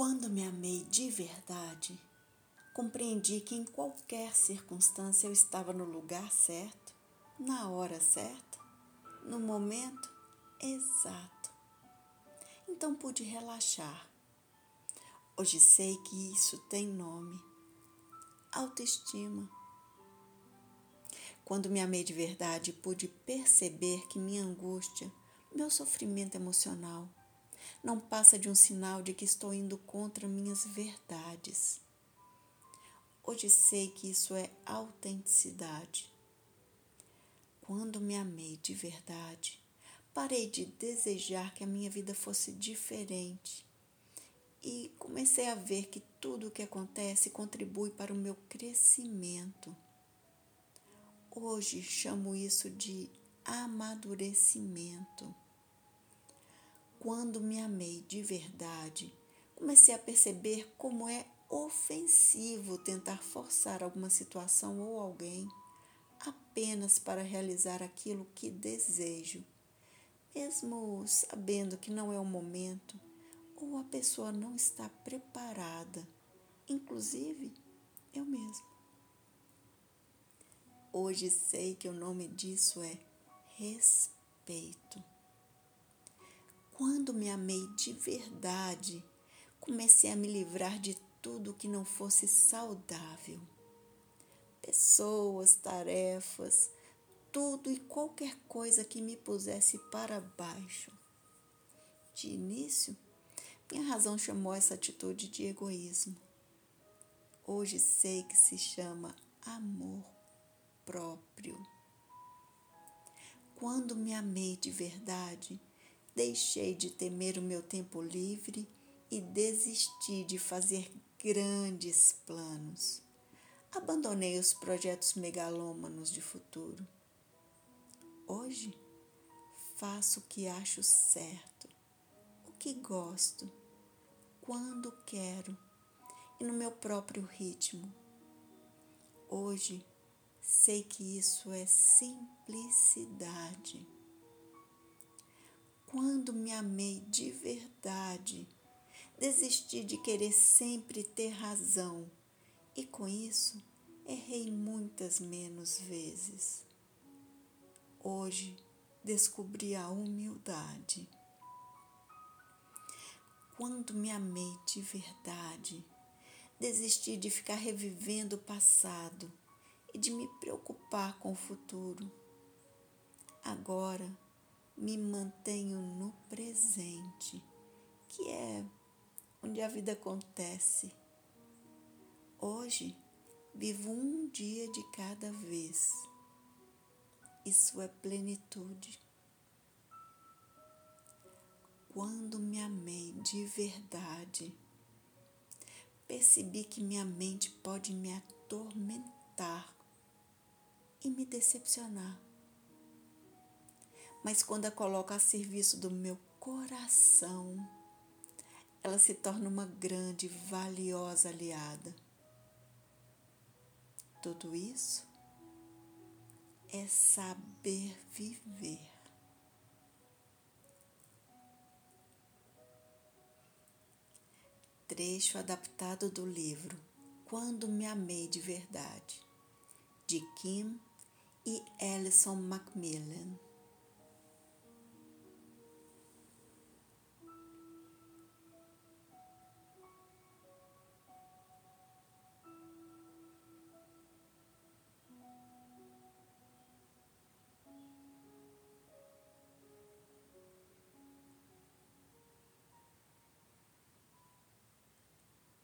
Quando me amei de verdade, compreendi que em qualquer circunstância eu estava no lugar certo, na hora certa, no momento exato. Então pude relaxar. Hoje sei que isso tem nome: autoestima. Quando me amei de verdade, pude perceber que minha angústia, meu sofrimento emocional, não passa de um sinal de que estou indo contra minhas verdades. Hoje sei que isso é autenticidade. Quando me amei de verdade, parei de desejar que a minha vida fosse diferente e comecei a ver que tudo o que acontece contribui para o meu crescimento. Hoje chamo isso de amadurecimento. Quando me amei de verdade, comecei a perceber como é ofensivo tentar forçar alguma situação ou alguém apenas para realizar aquilo que desejo, mesmo sabendo que não é o momento ou a pessoa não está preparada, inclusive eu mesmo. Hoje sei que o nome disso é respeito. Quando me amei de verdade, comecei a me livrar de tudo que não fosse saudável. Pessoas, tarefas, tudo e qualquer coisa que me pusesse para baixo. De início, minha razão chamou essa atitude de egoísmo. Hoje sei que se chama amor próprio. Quando me amei de verdade, Deixei de temer o meu tempo livre e desisti de fazer grandes planos. Abandonei os projetos megalômanos de futuro. Hoje faço o que acho certo, o que gosto, quando quero e no meu próprio ritmo. Hoje sei que isso é simplicidade quando me amei de verdade, desisti de querer sempre ter razão e com isso errei muitas menos vezes. Hoje descobri a humildade. Quando me amei de verdade, desisti de ficar revivendo o passado e de me preocupar com o futuro. Agora, me mantenho no presente, que é onde a vida acontece. Hoje vivo um dia de cada vez. Isso é plenitude. Quando me amei de verdade, percebi que minha mente pode me atormentar e me decepcionar mas quando a coloco a serviço do meu coração, ela se torna uma grande, valiosa aliada. Tudo isso é saber viver. Trecho adaptado do livro Quando Me Amei de Verdade, de Kim e Alison Macmillan.